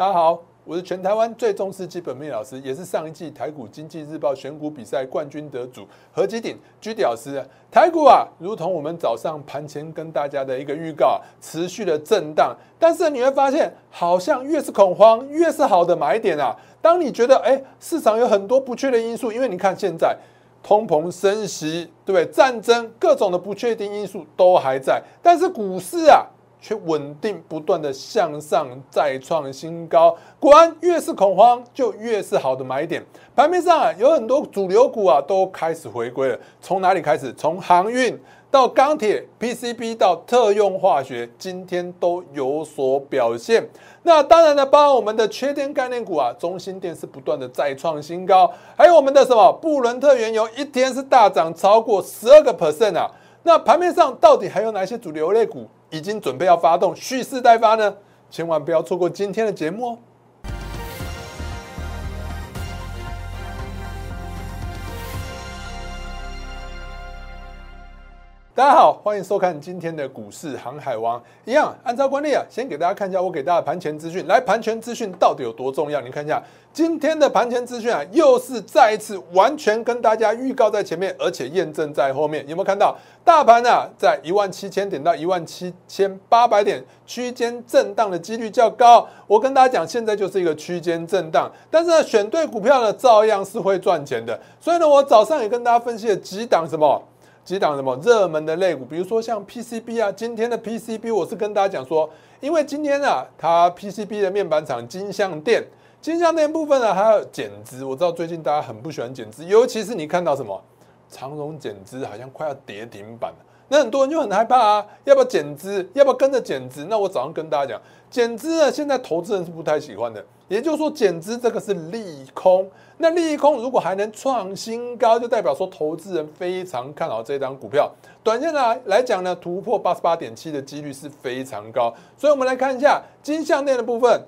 大家好，我是全台湾最重视基本面老师，也是上一季台股经济日报选股比赛冠军得主何基鼎居老师。台股啊，如同我们早上盘前跟大家的一个预告，持续的震荡，但是你会发现，好像越是恐慌，越是好的买点啊。当你觉得哎，市场有很多不确的因素，因为你看现在通膨升息，对不对？战争各种的不确定因素都还在，但是股市啊。却稳定不断的向上，再创新高。果然，越是恐慌，就越是好的买点。盘面上啊，有很多主流股啊，都开始回归了。从哪里开始？从航运到钢铁、PCB 到特用化学，今天都有所表现。那当然呢，包括我们的缺电概念股啊，中心电是不断的再创新高。还有我们的什么布伦特原油，一天是大涨超过十二个 percent 啊。那盘面上到底还有哪些主流类股？已经准备要发动蓄势待发呢，千万不要错过今天的节目哦。大家好，欢迎收看今天的股市航海王。一样，按照惯例啊，先给大家看一下我给大家盘前资讯。来，盘前资讯到底有多重要？你看一下今天的盘前资讯啊，又是再一次完全跟大家预告在前面，而且验证在后面。有没有看到大盘啊，在一万七千点到一万七千八百点区间震荡的几率较高？我跟大家讲，现在就是一个区间震荡，但是呢，选对股票呢，照样是会赚钱的。所以呢，我早上也跟大家分析了几档什么。几档什么热门的类股，比如说像 PCB 啊，今天的 PCB 我是跟大家讲说，因为今天啊，它 PCB 的面板厂金相电，金相电部分呢还有减资，我知道最近大家很不喜欢减资，尤其是你看到什么长荣减资好像快要跌停板了，那很多人就很害怕啊，要不要减资？要不要跟着减资？那我早上跟大家讲，减资呢，现在投资人是不太喜欢的，也就是说减资这个是利空。那利空如果还能创新高，就代表说投资人非常看好这张股票。短线来来讲呢，突破八十八点七的几率是非常高。所以，我们来看一下金项链的部分。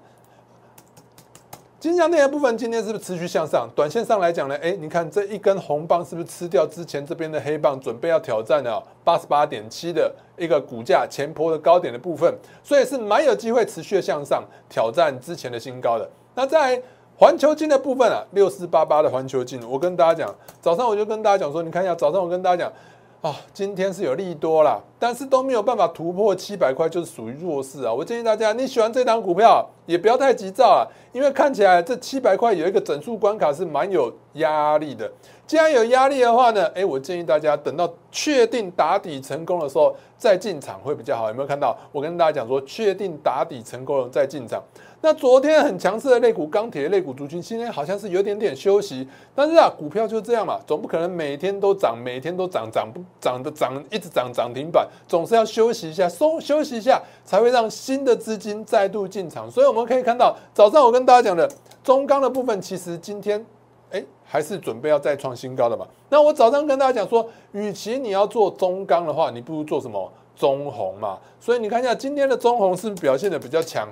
金项链的部分今天是不是持续向上？短线上来讲呢，哎，你看这一根红棒是不是吃掉之前这边的黑棒，准备要挑战的八十八点七的一个股价前坡的高点的部分？所以是蛮有机会持续的向上挑战之前的新高的。那在环球金的部分啊，六四八八的环球金，我跟大家讲，早上我就跟大家讲说，你看一下，早上我跟大家讲，啊，今天是有利多啦，但是都没有办法突破七百块，就是属于弱势啊。我建议大家，你喜欢这档股票，也不要太急躁啊，因为看起来这七百块有一个整数关卡是蛮有压力的。既然有压力的话呢，哎，我建议大家等到确定打底成功的时候再进场会比较好。有没有看到？我跟大家讲说，确定打底成功了再进场。那昨天很强势的类股钢铁类股族群，今天好像是有点点休息。但是啊，股票就这样嘛，总不可能每天都涨，每天都涨涨不涨的涨，一直涨涨停板，总是要休息一下，收休息一下，才会让新的资金再度进场。所以我们可以看到，早上我跟大家讲的中钢的部分，其实今天哎还是准备要再创新高的嘛。那我早上跟大家讲说，与其你要做中钢的话，你不如做什么中红嘛。所以你看一下今天的中红是不是表现的比较强？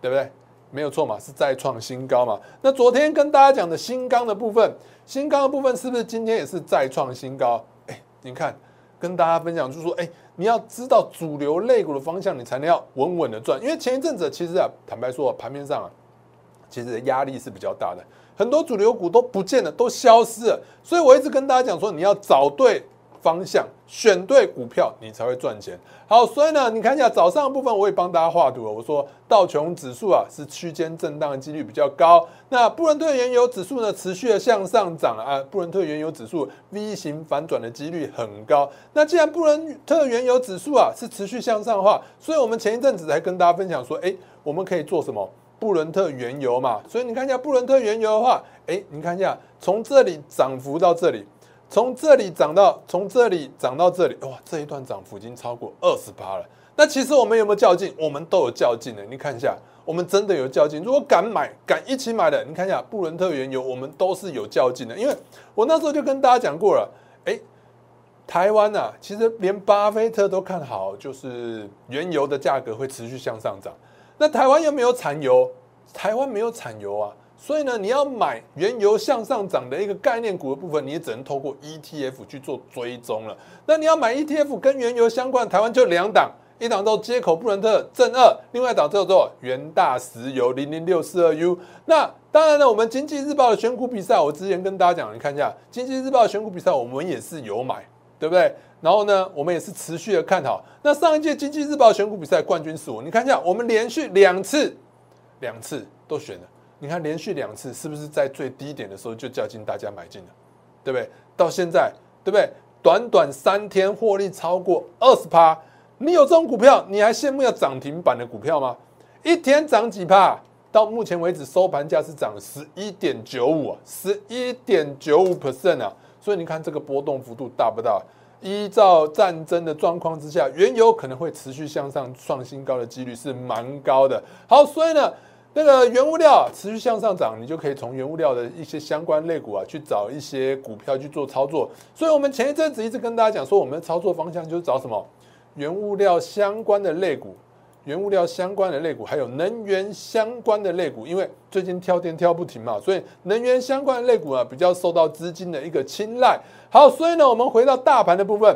对不对？没有错嘛，是再创新高嘛。那昨天跟大家讲的新钢的部分，新钢的部分是不是今天也是再创新高？哎，你看，跟大家分享就是说，哎，你要知道主流类股的方向，你才能要稳稳的赚。因为前一阵子其实啊，坦白说，盘面上啊，其实压力是比较大的，很多主流股都不见了，都消失了。所以我一直跟大家讲说，你要找对。方向选对股票，你才会赚钱。好，所以呢，你看一下早上的部分，我也帮大家画图了。我说道琼指数啊是区间震荡的几率比较高。那布伦特原油指数呢持续的向上涨啊，布伦特原油指数 V 型反转的几率很高。那既然布伦特原油指数啊是持续向上的话，所以我们前一阵子才跟大家分享说，哎，我们可以做什么？布伦特原油嘛。所以你看一下布伦特原油的话，哎，你看一下从这里涨幅到这里。从这里涨到从这里涨到这里，哇，这一段涨幅已经超过二十八了。那其实我们有没有较劲？我们都有较劲的。你看一下，我们真的有较劲。如果敢买、敢一起买的，你看一下布伦特原油，我们都是有较劲的。因为我那时候就跟大家讲过了，哎，台湾呐，其实连巴菲特都看好，就是原油的价格会持续向上涨。那台湾又没有产油，台湾没有产油啊。所以呢，你要买原油向上涨的一个概念股的部分，你也只能透过 ETF 去做追踪了。那你要买 ETF 跟原油相关，台湾就两档，一档叫接口布伦特正二，另外一档叫做元大石油零零六四二 U。那当然呢，我们经济日报的选股比赛，我之前跟大家讲，你看一下经济日报的选股比赛，我们也是有买，对不对？然后呢，我们也是持续的看好。那上一届经济日报选股比赛冠军是我，你看一下，我们连续两次，两次都选了。你看连续两次，是不是在最低点的时候就叫进大家买进了，对不对？到现在，对不对？短短三天获利超过二十趴，你有这种股票，你还羡慕要涨停板的股票吗？一天涨几趴？到目前为止收盘价是涨十一点九五啊，十一点九五 percent 啊。所以你看这个波动幅度大不大？依照战争的状况之下，原油可能会持续向上创新高的几率是蛮高的。好，所以呢，那个原物料持续向上涨，你就可以从原物料的一些相关类股啊去找一些股票去做操作。所以我们前一阵子一直跟大家讲说，我们的操作方向就是找什么原物料相关的类股。原物料相关的类股，还有能源相关的类股，因为最近跳电跳不停嘛，所以能源相关的类股啊，比较受到资金的一个青睐。好，所以呢，我们回到大盘的部分，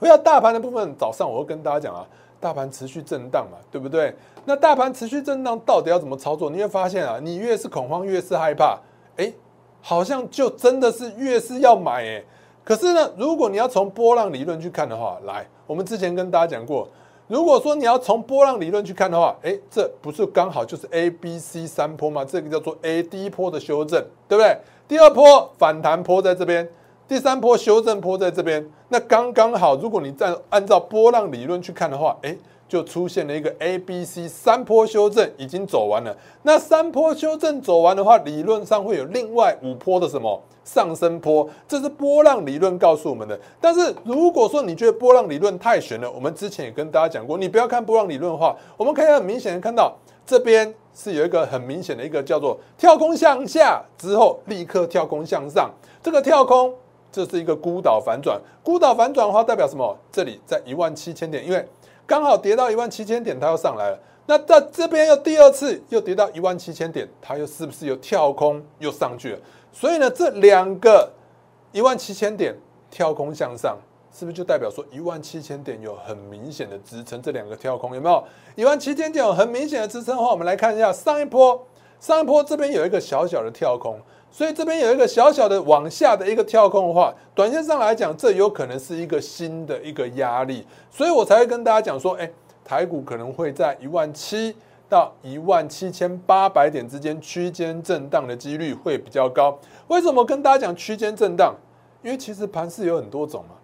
回到大盘的部分，早上我会跟大家讲啊，大盘持续震荡嘛，对不对？那大盘持续震荡到底要怎么操作？你会发现啊，你越是恐慌，越是害怕，哎，好像就真的是越是要买哎。可是呢，如果你要从波浪理论去看的话，来，我们之前跟大家讲过。如果说你要从波浪理论去看的话，哎，这不是刚好就是 A、B、C 三波吗？这个叫做 A 第一波的修正，对不对？第二波反弹波在这边，第三波修正波在这边，那刚刚好。如果你再按照波浪理论去看的话，哎。就出现了一个 A、B、C 三波修正已经走完了。那三波修正走完的话，理论上会有另外五波的什么上升波，这是波浪理论告诉我们的。但是如果说你觉得波浪理论太悬了，我们之前也跟大家讲过，你不要看波浪理论的话，我们可以很明显的看到这边是有一个很明显的一个叫做跳空向下之后立刻跳空向上，这个跳空这是一个孤岛反转，孤岛反转的话代表什么？这里在一万七千点，因为刚好跌到一万七千点，它又上来了。那在这边又第二次又跌到一万七千点，它又是不是又跳空又上去了？所以呢，这两个一万七千点跳空向上，是不是就代表说一万七千点有很明显的支撑？这两个跳空有没有一万七千点有很明显的支撑的话，我们来看一下上一波，上一波这边有一个小小的跳空。所以这边有一个小小的往下的一个跳空的话，短线上来讲，这有可能是一个新的一个压力，所以我才会跟大家讲说，哎，台股可能会在一万七到一万七千八百点之间区间震荡的几率会比较高。为什么跟大家讲区间震荡？因为其实盘势有很多种嘛，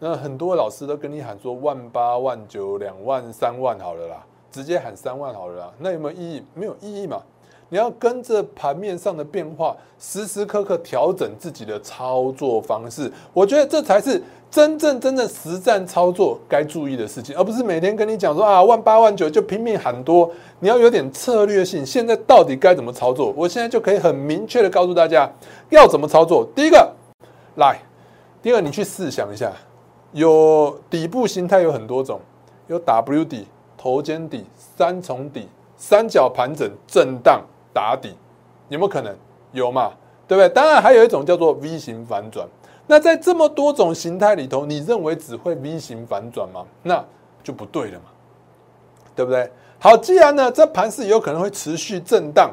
那很多老师都跟你喊说万八万九两万三万好了啦，直接喊三万好了啦，那有没有意义？没有意义嘛。你要跟着盘面上的变化，时时刻刻调整自己的操作方式。我觉得这才是真正真正实战操作该注意的事情，而不是每天跟你讲说啊万八万九就拼命喊多。你要有点策略性，现在到底该怎么操作？我现在就可以很明确的告诉大家要怎么操作。第一个，来，第二，你去试想一下，有底部形态有很多种，有 W 底、头肩底、三重底、三角盘整、震荡。打底有没有可能有嘛？对不对？当然还有一种叫做 V 型反转。那在这么多种形态里头，你认为只会 V 型反转吗？那就不对了嘛，对不对？好，既然呢这盘是有可能会持续震荡，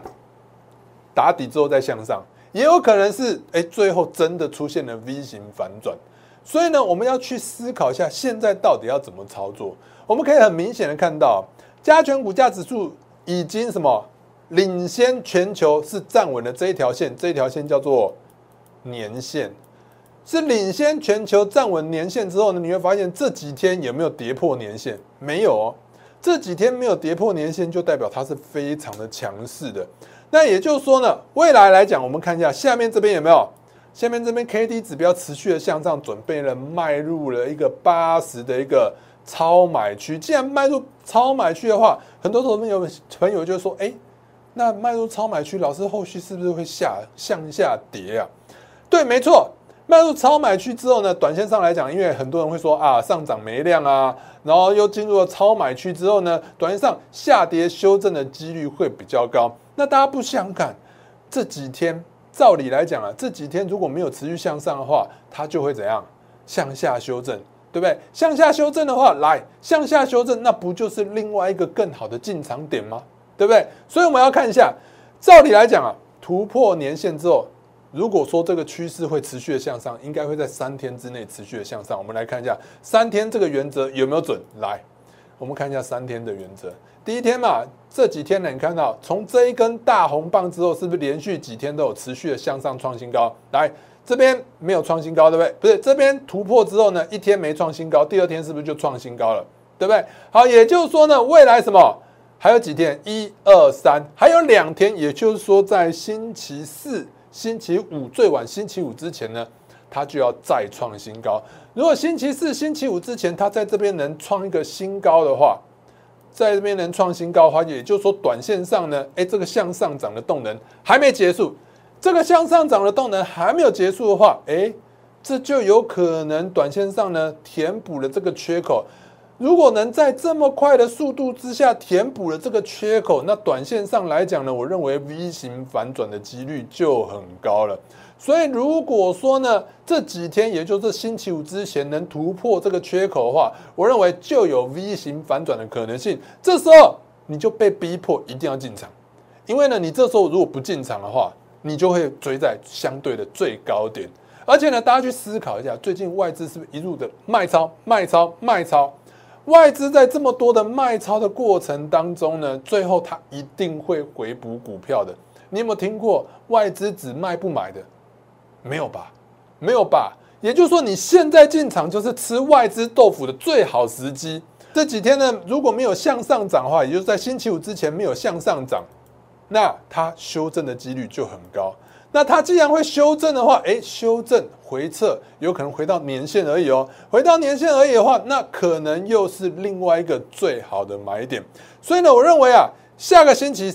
打底之后再向上，也有可能是哎最后真的出现了 V 型反转。所以呢，我们要去思考一下，现在到底要怎么操作？我们可以很明显的看到，加权股价指数已经什么？领先全球是站稳了这一条线，这一条线叫做年线，是领先全球站稳年线之后呢，你会发现这几天有没有跌破年线？没有哦，这几天没有跌破年线，就代表它是非常的强势的。那也就是说呢，未来来讲，我们看一下下面这边有没有？下面这边 K D 指标持续的向上，准备了迈入了一个八十的一个超买区。既然迈入超买区的话，很多朋友朋友就说，哎。那迈入超买区，老师后续是不是会下向下跌啊？对，没错，迈入超买区之后呢，短线上来讲，因为很多人会说啊，上涨没量啊，然后又进入了超买区之后呢，短线上下跌修正的几率会比较高。那大家不想看这几天，照理来讲啊，这几天如果没有持续向上的话，它就会怎样向下修正？对不对？向下修正的话，来向下修正，那不就是另外一个更好的进场点吗？对不对？所以我们要看一下，照理来讲啊，突破年线之后，如果说这个趋势会持续的向上，应该会在三天之内持续的向上。我们来看一下三天这个原则有没有准？来，我们看一下三天的原则。第一天嘛，这几天呢，你看到从这一根大红棒之后，是不是连续几天都有持续的向上创新高？来。这边没有创新高，对不对？不是这边突破之后呢，一天没创新高，第二天是不是就创新高了？对不对？好，也就是说呢，未来什么还有几天？一二三，还有两天，也就是说在星期四、星期五最晚星期五之前呢，它就要再创新高。如果星期四、星期五之前它在这边能创一个新高的话，在这边能创新高的话，也就是说短线上呢，哎，这个向上涨的动能还没结束。这个向上涨的动能还没有结束的话，哎，这就有可能短线上呢填补了这个缺口。如果能在这么快的速度之下填补了这个缺口，那短线上来讲呢，我认为 V 型反转的几率就很高了。所以如果说呢这几天，也就是星期五之前能突破这个缺口的话，我认为就有 V 型反转的可能性。这时候你就被逼迫一定要进场，因为呢你这时候如果不进场的话，你就会追在相对的最高点，而且呢，大家去思考一下，最近外资是不是一路的卖超、卖超、卖超？外资在这么多的卖超的过程当中呢，最后它一定会回补股票的。你有没有听过外资只卖不买的？没有吧？没有吧？也就是说，你现在进场就是吃外资豆腐的最好时机。这几天呢，如果没有向上涨的话，也就是在星期五之前没有向上涨。那它修正的几率就很高。那它既然会修正的话，哎，修正回撤有可能回到年线而已哦。回到年线而已的话，那可能又是另外一个最好的买点。所以呢，我认为啊，下个星期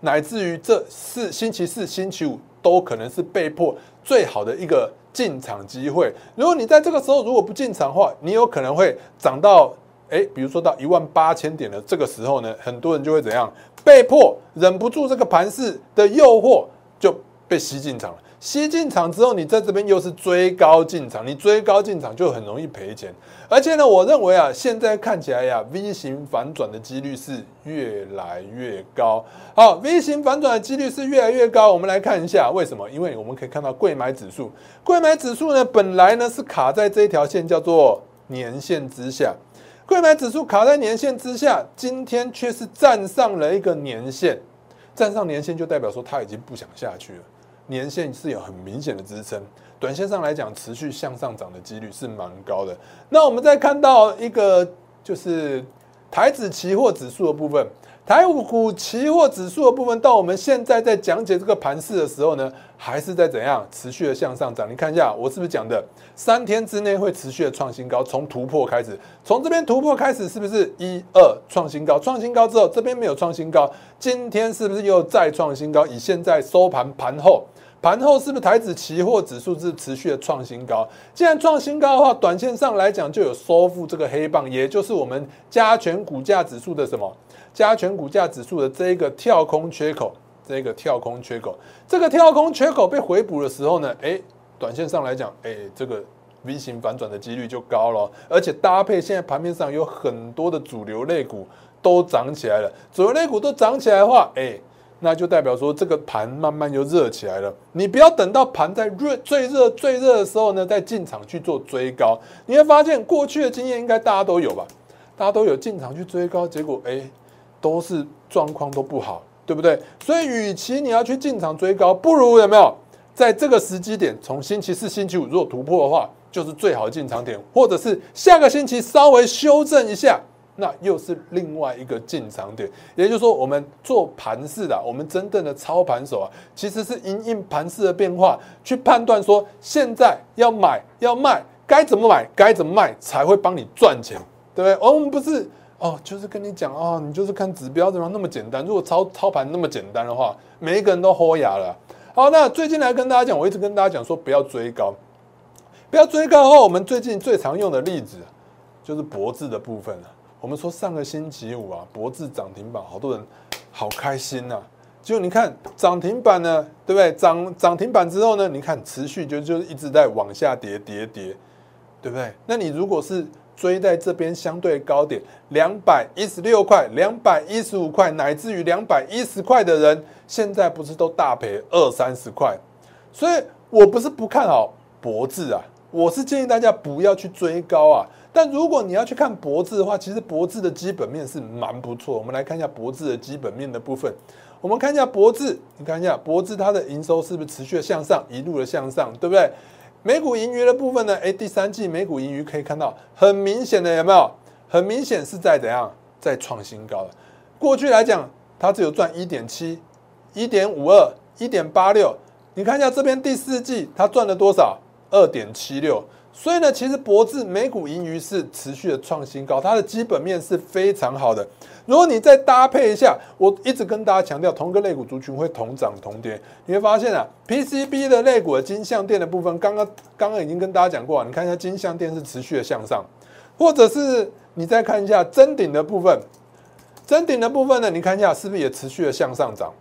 乃至于这四星期四、星期五都可能是被迫最好的一个进场机会。如果你在这个时候如果不进场的话，你有可能会涨到哎，比如说到一万八千点的这个时候呢，很多人就会怎样？被迫忍不住这个盘势的诱惑，就被吸进场了。吸进场之后，你在这边又是追高进场，你追高进场就很容易赔钱。而且呢，我认为啊，现在看起来呀，V 型反转的几率是越来越高。好，V 型反转的几率是越来越高。我们来看一下为什么？因为我们可以看到贵买指数，贵买指数呢，本来呢是卡在这一条线叫做年线之下。贵买指数卡在年线之下，今天却是站上了一个年线，站上年线就代表说它已经不想下去了。年线是有很明显的支撑，短线上来讲，持续向上涨的几率是蛮高的。那我们再看到一个就是台指期货指数的部分。台股期货指数的部分，到我们现在在讲解这个盘势的时候呢，还是在怎样持续的向上涨？你看一下，我是不是讲的三天之内会持续的创新高？从突破开始，从这边突破开始，是不是一二创新高？创新高之后，这边没有创新高，今天是不是又再创新高？以现在收盘盘后，盘后是不是台指期货指数是持续的创新高？既然创新高的话，短线上来讲就有收复这个黑棒，也就是我们加权股价指数的什么？加权股价指数的这一个跳空缺口，这个跳空缺口，这个跳空缺口被回补的时候呢，哎，短线上来讲，哎，这个 V 型反转的几率就高了，而且搭配现在盘面上有很多的主流类股都涨起来了，主流类股都涨起来的话，哎，那就代表说这个盘慢慢就热起来了。你不要等到盘在热最热最热的时候呢，再进场去做追高，你会发现过去的经验应该大家都有吧？大家都有进场去追高，结果哎。都是状况都不好，对不对？所以，与其你要去进场追高，不如有没有在这个时机点，从星期四、星期五如果突破的话，就是最好的进场点，或者是下个星期稍微修正一下，那又是另外一个进场点。也就是说，我们做盘势的，我们真正的操盘手啊，其实是因应盘势的变化去判断说，现在要买要卖，该怎么买该怎么卖才会帮你赚钱，对不对？我们不是。哦，就是跟你讲哦，你就是看指标怎么那么简单？如果操操盘那么简单的话，每一个人都豁牙了。好，那最近来跟大家讲，我一直跟大家讲说不要追高，不要追高的话，我们最近最常用的例子就是脖子的部分了。我们说上个星期五啊，博智涨停板，好多人好开心呐。结果你看涨停板呢，对不对？涨涨停板之后呢，你看持续就就一直在往下跌跌跌。对不对？那你如果是追在这边相对高点两百一十六块、两百一十五块，乃至于两百一十块的人，现在不是都大赔二三十块？所以我不是不看好博智啊，我是建议大家不要去追高啊。但如果你要去看博智的话，其实博智的基本面是蛮不错。我们来看一下博智的基本面的部分。我们看一下博智，你看一下博智它的营收是不是持续的向上，一路的向上，对不对？美股盈余的部分呢？哎，第三季美股盈余可以看到很明显的有没有？很明显是在怎样，在创新高了。过去来讲，它只有赚一点七、一点五二、一点八六。你看一下这边第四季它赚了多少？二点七六。所以呢，其实博智每股盈余是持续的创新高，它的基本面是非常好的。如果你再搭配一下，我一直跟大家强调，同个类股族群会同涨同跌，你会发现啊，PCB 的类股的金相电的部分，刚刚刚刚已经跟大家讲过，你看一下金相电是持续的向上，或者是你再看一下真顶的部分，真顶的部分呢，你看一下是不是也持续的向上涨，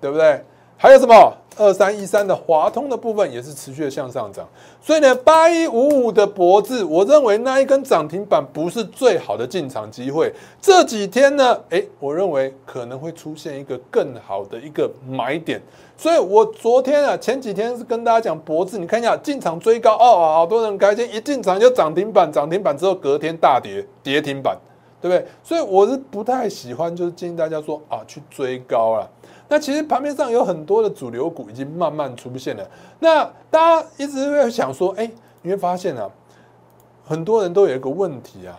对不对？还有什么二三一三的华通的部分也是持续的向上涨，所以呢，八一五五的博智，我认为那一根涨停板不是最好的进场机会。这几天呢，诶，我认为可能会出现一个更好的一个买点。所以我昨天啊，前几天是跟大家讲博智，你看一下进场追高哦，好多人开心，一进场就涨停板，涨停板之后隔天大跌，跌停板，对不对？所以我是不太喜欢，就是建议大家说啊，去追高了。那其实盘面上有很多的主流股已经慢慢出现了。那大家一直会想说，哎，你会发现啊，很多人都有一个问题啊，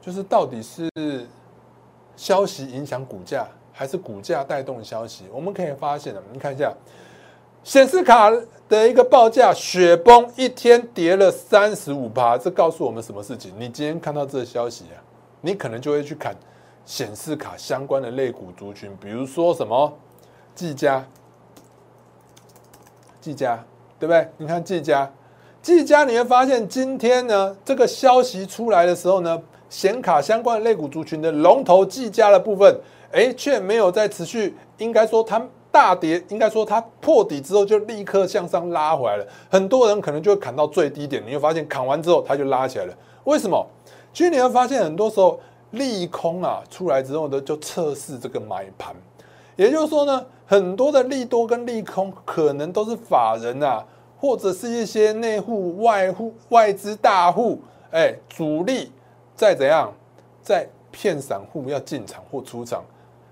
就是到底是消息影响股价，还是股价带动消息？我们可以发现啊，你看一下显示卡的一个报价雪崩，一天跌了三十五趴，这告诉我们什么事情？你今天看到这个消息啊，你可能就会去看显示卡相关的类股族群，比如说什么？技嘉，技嘉，对不对？你看技嘉，技嘉，你会发现今天呢，这个消息出来的时候呢，显卡相关的类股族群的龙头技嘉的部分，哎，却没有在持续。应该说它大跌，应该说它破底之后就立刻向上拉回来了。很多人可能就会砍到最低点，你会发现砍完之后它就拉起来了。为什么？其实你会发现很多时候利空啊出来之后呢，就测试这个买盘。也就是说呢，很多的利多跟利空可能都是法人啊，或者是一些内户、外户、外资大户，哎，主力在怎样，在骗散户要进场或出场。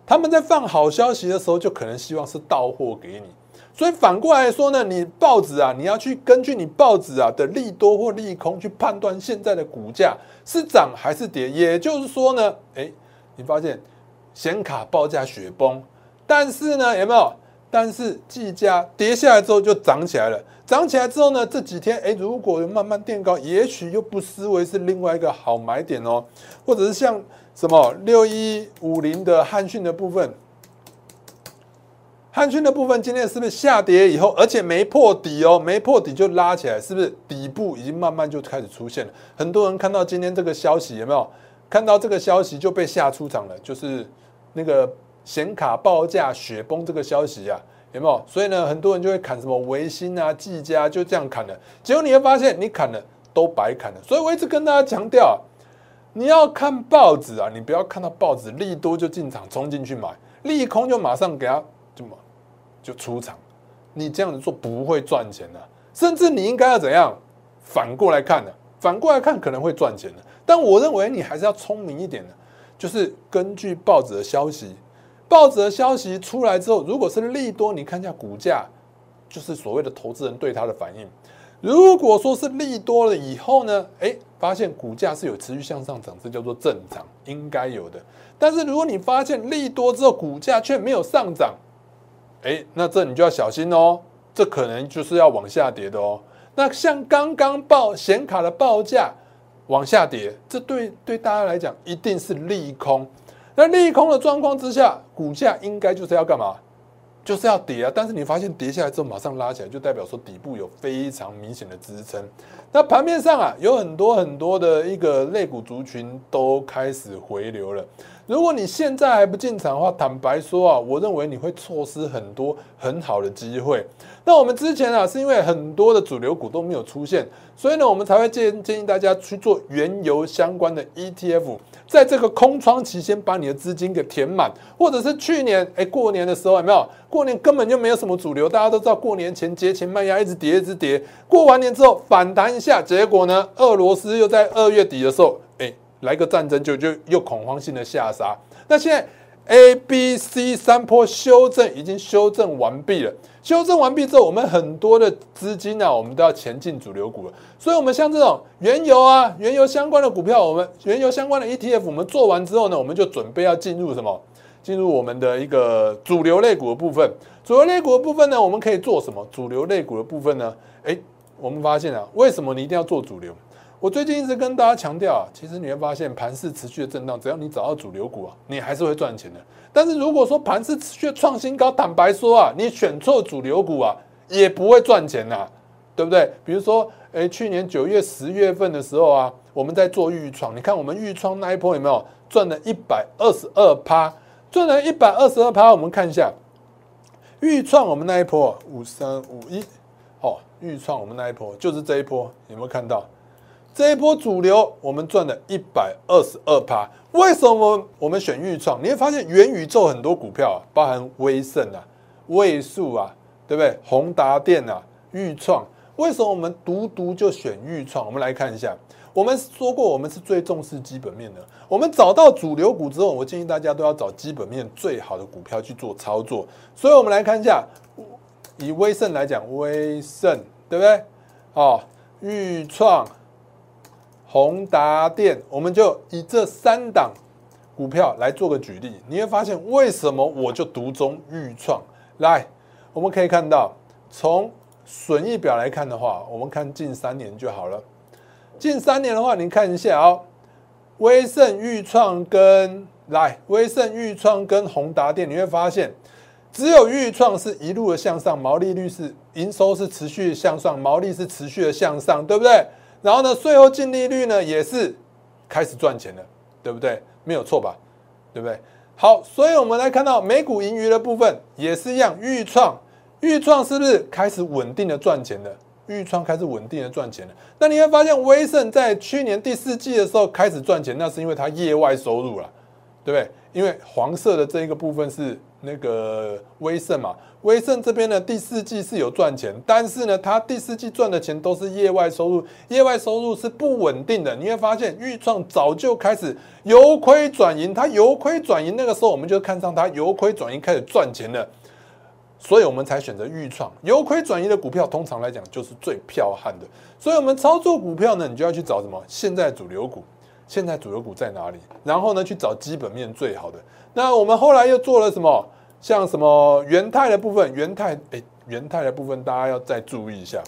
他们在放好消息的时候，就可能希望是到货给你。所以反过来说呢，你报纸啊，你要去根据你报纸啊的利多或利空去判断现在的股价是涨还是跌。也就是说呢，哎，你发现显卡报价雪崩。但是呢，有没有？但是计价跌下来之后就涨起来了，涨起来之后呢，这几天哎，如果慢慢垫高，也许又不失为是另外一个好买点哦。或者是像什么六一五零的汉讯的部分，汉讯的部分今天是不是下跌以后，而且没破底哦，没破底就拉起来，是不是底部已经慢慢就开始出现了？很多人看到今天这个消息，有没有看到这个消息就被吓出场了？就是那个。显卡报价雪崩这个消息啊，有没有？所以呢，很多人就会砍什么维新啊、技嘉，就这样砍了。结果你会发现，你砍了都白砍了。所以我一直跟大家强调，你要看报纸啊，你不要看到报纸利多就进场冲进去买，利空就马上给他就就出场。你这样子做不会赚钱的，甚至你应该要怎样反过来看呢？反过来看可能会赚钱的。但我认为你还是要聪明一点的，就是根据报纸的消息。报纸的消息出来之后，如果是利多，你看一下股价，就是所谓的投资人对它的反应。如果说是利多了以后呢，哎，发现股价是有持续向上涨，这叫做正常，应该有的。但是如果你发现利多之后股价却没有上涨，哎，那这你就要小心哦，这可能就是要往下跌的哦。那像刚刚报显卡的报价往下跌，这对对大家来讲一定是利空。那利空的状况之下，股价应该就是要干嘛？就是要跌啊！但是你发现跌下来之后马上拉起来，就代表说底部有非常明显的支撑。那盘面上啊，有很多很多的一个类股族群都开始回流了。如果你现在还不进场的话，坦白说啊，我认为你会错失很多很好的机会。那我们之前啊，是因为很多的主流股都没有出现，所以呢，我们才会建建议大家去做原油相关的 ETF，在这个空窗期先把你的资金给填满，或者是去年哎过年的时候有没有？过年根本就没有什么主流，大家都知道过年前节前卖压一直跌一直跌，过完年之后反弹一下，结果呢，俄罗斯又在二月底的时候来个战争就就又恐慌性的下杀，那现在 A、B、C 三波修正已经修正完毕了。修正完毕之后，我们很多的资金呢，我们都要前进主流股了。所以，我们像这种原油啊、原油相关的股票，我们原油相关的 ETF，我们做完之后呢，我们就准备要进入什么？进入我们的一个主流类股的部分。主流类股的部分呢，我们可以做什么？主流类股的部分呢？诶，我们发现啊，为什么你一定要做主流？我最近一直跟大家强调啊，其实你会发现盘势持续的震荡，只要你找到主流股啊，你还是会赚钱的。但是如果说盘势持续创新高，坦白说啊，你选错主流股啊，也不会赚钱呐，对不对？比如说，诶，去年九月、十月份的时候啊，我们在做预创，你看我们预创那一波有没有赚了一百二十二趴？赚了一百二十二趴，我们看一下预创我们那一波五三五一，哦，预创我们那一波就是这一波，有没有看到？这一波主流，我们赚了一百二十二趴。为什么我们选预创？你会发现元宇宙很多股票啊，包含威盛啊、位数啊，对不对？宏达电啊、预创，为什么我们独独就选预创？我们来看一下，我们说过我们是最重视基本面的。我们找到主流股之后，我建议大家都要找基本面最好的股票去做操作。所以，我们来看一下，以威盛来讲，威盛对不对？哦，预创。宏达电，我们就以这三档股票来做个举例，你会发现为什么我就独中预创。来，我们可以看到，从损益表来看的话，我们看近三年就好了。近三年的话，你看一下哦，威盛预创跟来威盛预创跟宏达电，你会发现只有预创是一路的向上，毛利率是营收是持续向上，毛利是持续的向上，对不对？然后呢，税后净利率呢也是开始赚钱了，对不对？没有错吧？对不对？好，所以我们来看到美股盈余的部分也是一样，预创预创是不是开始稳定的赚钱了？预创开始稳定的赚钱了。那你会发现威盛在去年第四季的时候开始赚钱，那是因为它业外收入了，对不对？因为黄色的这一个部分是那个威盛嘛。威盛这边呢，第四季是有赚钱，但是呢，它第四季赚的钱都是业外收入，业外收入是不稳定的。你会发现，豫创早就开始由亏转盈，它由亏转盈，那个时候我们就看上它由亏转盈开始赚钱了，所以我们才选择豫创。由亏转盈的股票，通常来讲就是最彪悍的。所以我们操作股票呢，你就要去找什么？现在主流股，现在主流股在哪里？然后呢，去找基本面最好的。那我们后来又做了什么？像什么元泰的部分，元泰哎，元泰的部分大家要再注意一下，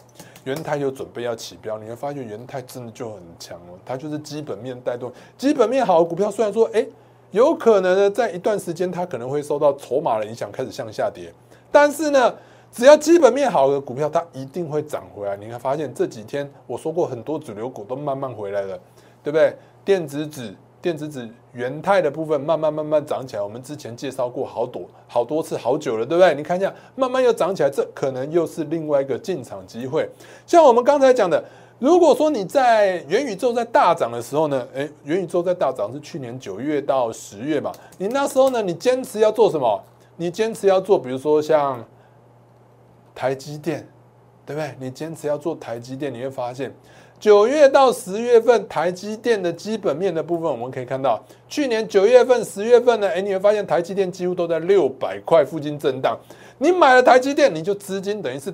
元泰又准备要起标，你会发现元泰真的就很强哦，它就是基本面带动，基本面好的股票，虽然说哎，有可能呢，在一段时间它可能会受到筹码的影响，开始向下跌，但是呢，只要基本面好的股票，它一定会涨回来。你会发现这几天我说过很多主流股都慢慢回来了，对不对？电子纸。电子纸元泰的部分慢慢慢慢涨起来，我们之前介绍过好多好多次好久了，对不对？你看一下，慢慢又涨起来，这可能又是另外一个进场机会。像我们刚才讲的，如果说你在元宇宙在大涨的时候呢，诶，元宇宙在大涨是去年九月到十月嘛，你那时候呢，你坚持要做什么？你坚持要做，比如说像台积电，对不对？你坚持要做台积电，你会发现。九月到十月份，台积电的基本面的部分，我们可以看到，去年九月份、十月份呢，哎，你会发现台积电几乎都在六百块附近震荡。你买了台积电，你就资金等于是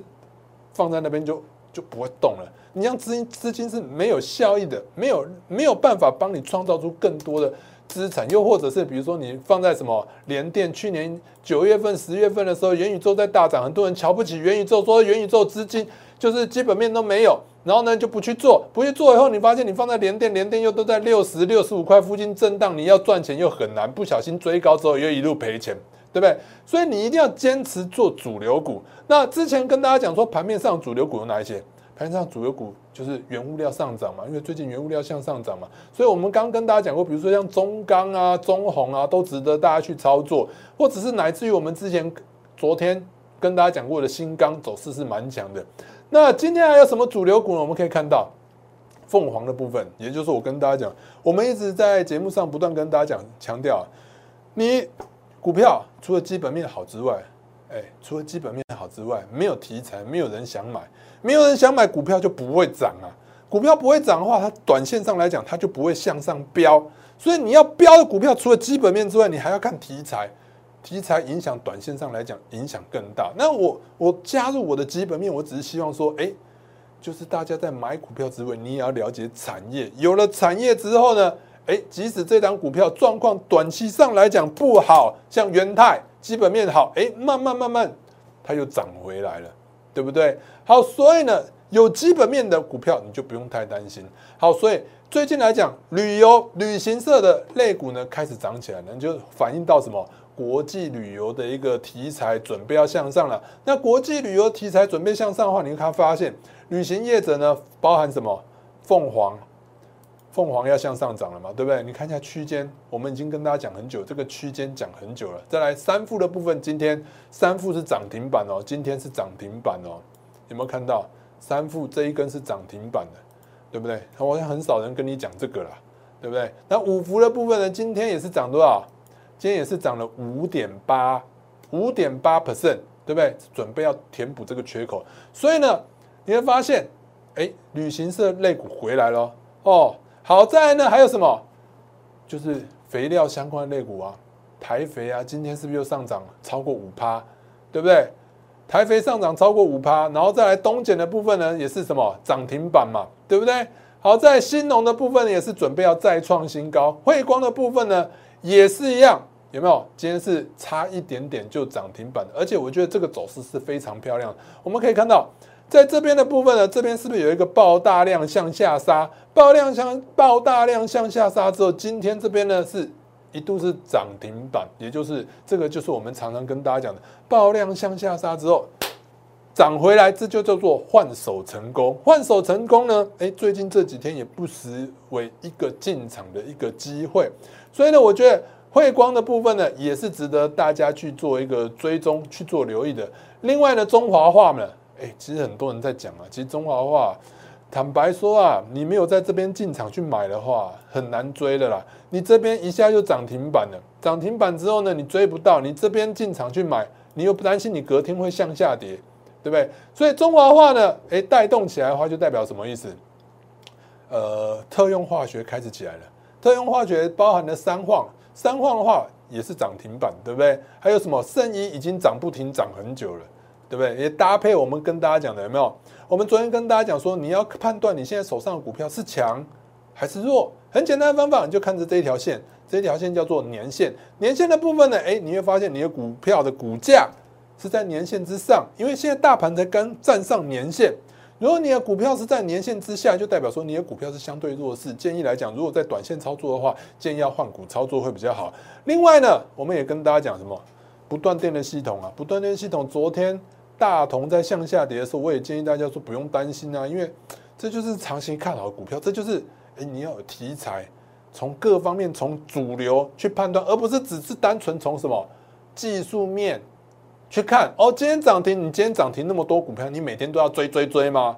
放在那边就就不会动了。你让资金资金是没有效益的，没有没有办法帮你创造出更多的资产。又或者是比如说你放在什么联电，去年九月份、十月份的时候，元宇宙在大涨，很多人瞧不起元宇宙，说元宇宙资金就是基本面都没有。然后呢，就不去做，不去做以后，你发现你放在连电，连电又都在六十六十五块附近震荡，你要赚钱又很难，不小心追高之后又一路赔钱，对不对？所以你一定要坚持做主流股。那之前跟大家讲说，盘面上主流股有哪一些？盘面上主流股就是原物料上涨嘛，因为最近原物料向上涨嘛，所以我们刚刚跟大家讲过，比如说像中钢啊、中红啊，都值得大家去操作，或者是乃至于我们之前昨天跟大家讲过的新钢走势是蛮强的。那今天还有什么主流股呢？我们可以看到凤凰的部分，也就是我跟大家讲，我们一直在节目上不断跟大家讲强调，你股票除了基本面好之外，哎，除了基本面好之外，没有题材，没有人想买。没有人想买股票就不会涨啊！股票不会涨的话，它短线上来讲，它就不会向上飙。所以你要飙的股票，除了基本面之外，你还要看题材。题材影响短线上来讲影响更大。那我我加入我的基本面，我只是希望说，哎，就是大家在买股票之外，你也要了解产业。有了产业之后呢，哎，即使这张股票状况短期上来讲不好，像元泰基本面好，哎，慢慢慢慢它又涨回来了。对不对？好，所以呢，有基本面的股票你就不用太担心。好，所以最近来讲，旅游、旅行社的类股呢开始涨起来了，就反映到什么？国际旅游的一个题材准备要向上了。那国际旅游题材准备向上的话，你看发现旅行业者呢，包含什么？凤凰。凤凰要向上涨了嘛，对不对？你看一下区间，我们已经跟大家讲很久，这个区间讲很久了。再来三副的部分，今天三副是涨停板哦，今天是涨停板哦，有没有看到三副这一根是涨停板的，对不对？好像很少人跟你讲这个啦，对不对？那五福的部分呢，今天也是涨多少？今天也是涨了五点八，五点八 percent，对不对？准备要填补这个缺口，所以呢，你会发现，哎，旅行社类股回来了哦。好在呢，还有什么？就是肥料相关的类股啊，台肥啊，今天是不是又上涨超过五趴？对不对？台肥上涨超过五趴，然后再来东碱的部分呢，也是什么涨停板嘛，对不对？好在新农的部分也是准备要再创新高，汇光的部分呢也是一样，有没有？今天是差一点点就涨停板，而且我觉得这个走势是非常漂亮。我们可以看到。在这边的部分呢，这边是不是有一个爆大量向下杀？爆量向爆大量向下杀之后，今天这边呢是一度是涨停板，也就是这个就是我们常常跟大家讲的爆量向下杀之后涨回来，这就叫做换手成功。换手成功呢，哎，最近这几天也不失为一个进场的一个机会。所以呢，我觉得汇光的部分呢，也是值得大家去做一个追踪、去做留意的。另外呢，中华化呢。哎，其实很多人在讲啊，其实中华话，坦白说啊，你没有在这边进场去买的话，很难追的啦。你这边一下就涨停板了，涨停板之后呢，你追不到，你这边进场去买，你又不担心你隔天会向下跌，对不对？所以中华化呢，哎，带动起来的话，就代表什么意思？呃，特用化学开始起来了，特用化学包含了三晃，三晃的话也是涨停板，对不对？还有什么圣衣已经涨不停，涨很久了。对不对？也搭配我们跟大家讲的有没有？我们昨天跟大家讲说，你要判断你现在手上的股票是强还是弱，很简单的方法，你就看着这一条线，这条线叫做年线。年线的部分呢，哎，你会发现你的股票的股价是在年线之上，因为现在大盘才刚站上年线。如果你的股票是在年线之下，就代表说你的股票是相对弱势。建议来讲，如果在短线操作的话，建议要换股操作会比较好。另外呢，我们也跟大家讲什么？不断电的系统啊，不断电系统，昨天。大同在向下跌的时候，我也建议大家说不用担心啊，因为这就是长期看好的股票，这就是哎你要有题材，从各方面从主流去判断，而不是只是单纯从什么技术面去看。哦，今天涨停，你今天涨停那么多股票，你每天都要追追追吗？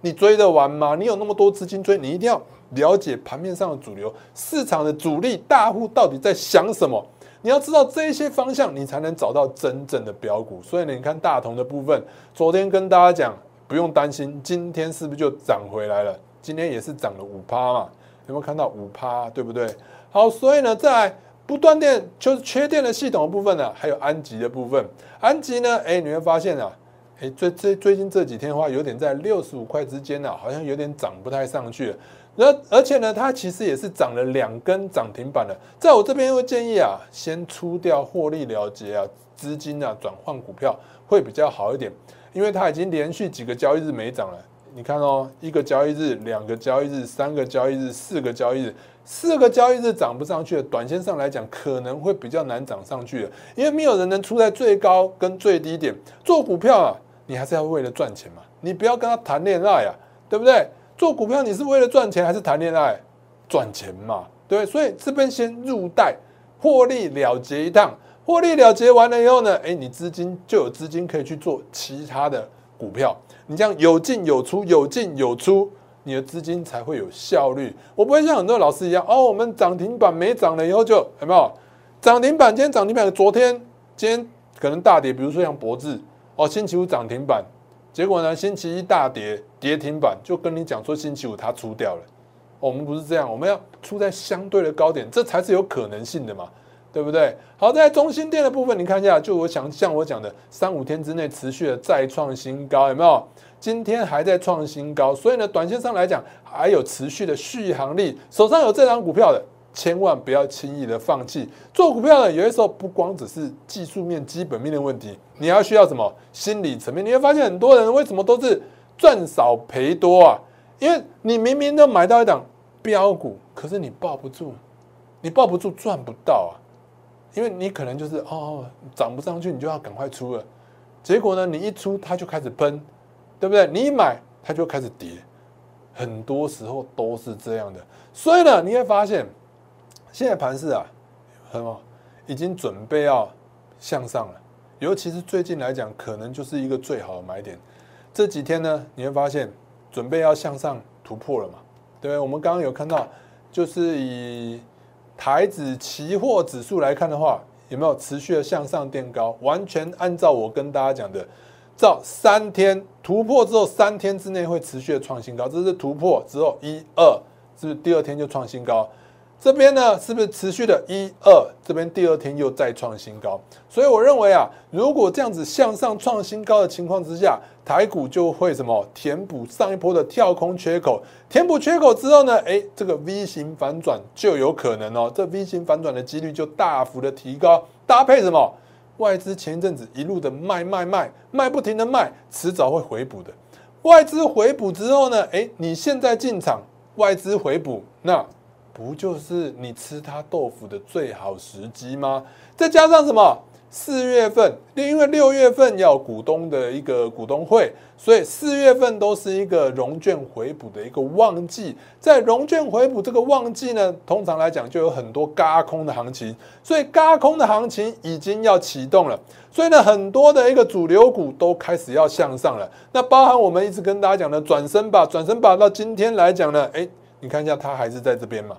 你追得完吗？你有那么多资金追，你一定要了解盘面上的主流市场的主力大户到底在想什么。你要知道这些方向，你才能找到真正的标股。所以呢，你看大同的部分，昨天跟大家讲不用担心，今天是不是就涨回来了？今天也是涨了五趴嘛，有没有看到五趴？对不对？好，所以呢，在不断电就是缺电的系统的部分呢，还有安吉的部分，安吉呢，哎，你会发现啊，哎，最最最近这几天的话，有点在六十五块之间呢，好像有点涨不太上去。而而且呢，它其实也是涨了两根涨停板的。在我这边会建议啊，先出掉获利了结啊，资金啊转换股票会比较好一点，因为它已经连续几个交易日没涨了。你看哦，一个交易日、两个交易日、三个交易日、四个交易日，四个交易日涨不上去的，短线上来讲可能会比较难涨上去的，因为没有人能出在最高跟最低点。做股票啊，你还是要为了赚钱嘛，你不要跟他谈恋爱啊。对不对？做股票你是为了赚钱还是谈恋爱？赚钱嘛，对。所以这边先入袋获利了结一趟，获利了结完了以后呢，哎，你资金就有资金可以去做其他的股票。你这样有进有出，有进有出，你的资金才会有效率。我不会像很多老师一样，哦，我们涨停板没涨了以后就有没有？涨停板今天涨停板，昨天今天可能大跌，比如说像博智，哦，星期五涨停板。结果呢？星期一大跌，跌停板就跟你讲说，星期五它出掉了。我们不是这样，我们要出在相对的高点，这才是有可能性的嘛，对不对？好，在中心店的部分，你看一下，就我想像我讲的，三五天之内持续的再创新高，有没有？今天还在创新高，所以呢，短线上来讲还有持续的续航力。手上有这张股票的。千万不要轻易的放弃做股票呢。有些时候不光只是技术面、基本面的问题，你还需要什么心理层面？你会发现很多人为什么都是赚少赔多啊？因为你明明都买到一档标股，可是你抱不住，你抱不住赚不到啊。因为你可能就是哦涨不上去，你就要赶快出了。结果呢，你一出它就开始喷，对不对？你一买它就开始跌，很多时候都是这样的。所以呢，你会发现。现在盘市啊，很好已经准备要向上了，尤其是最近来讲，可能就是一个最好的买点。这几天呢，你会发现准备要向上突破了嘛？对不对？我们刚刚有看到，就是以台指期货指数来看的话，有没有持续的向上垫高？完全按照我跟大家讲的，照三天突破之后，三天之内会持续的创新高。这是突破之后一二，是不是第二天就创新高？这边呢，是不是持续的一二？这边第二天又再创新高，所以我认为啊，如果这样子向上创新高的情况之下，台股就会什么填补上一波的跳空缺口，填补缺口之后呢，哎，这个 V 型反转就有可能哦，这 V 型反转的几率就大幅的提高。搭配什么？外资前一阵子一路的卖卖卖卖不停的卖，迟早会回补的。外资回补之后呢，哎，你现在进场，外资回补那。不就是你吃它豆腐的最好时机吗？再加上什么？四月份，因为六月份要股东的一个股东会，所以四月份都是一个融券回补的一个旺季。在融券回补这个旺季呢，通常来讲就有很多嘎空的行情，所以嘎空的行情已经要启动了。所以呢，很多的一个主流股都开始要向上了。那包含我们一直跟大家讲的转身吧，转身吧，到今天来讲呢，哎。你看一下，它还是在这边嘛？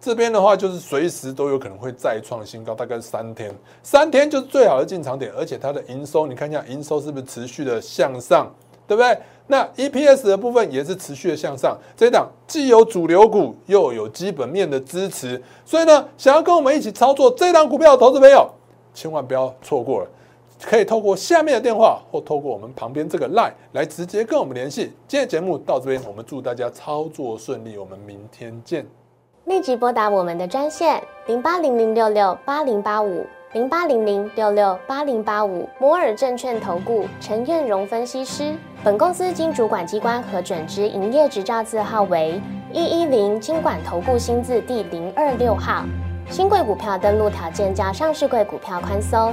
这边的话，就是随时都有可能会再创新高，大概三天，三天就是最好的进场点。而且它的营收，你看一下营收是不是持续的向上，对不对？那 EPS 的部分也是持续的向上。这一档既有主流股，又有基本面的支持，所以呢，想要跟我们一起操作这档股票的投资朋友，千万不要错过了。可以透过下面的电话，或透过我们旁边这个 line 来直接跟我们联系。今天节目到这边，我们祝大家操作顺利，我们明天见。立即拨打我们的专线零八零零六六八零八五零八零零六六八零八五摩尔证券投顾陈彦荣分析师。本公司经主管机关核准之营业执照字号为一一零金管投顾新字第零二六号。新贵股票登录条件较上市贵股票宽松。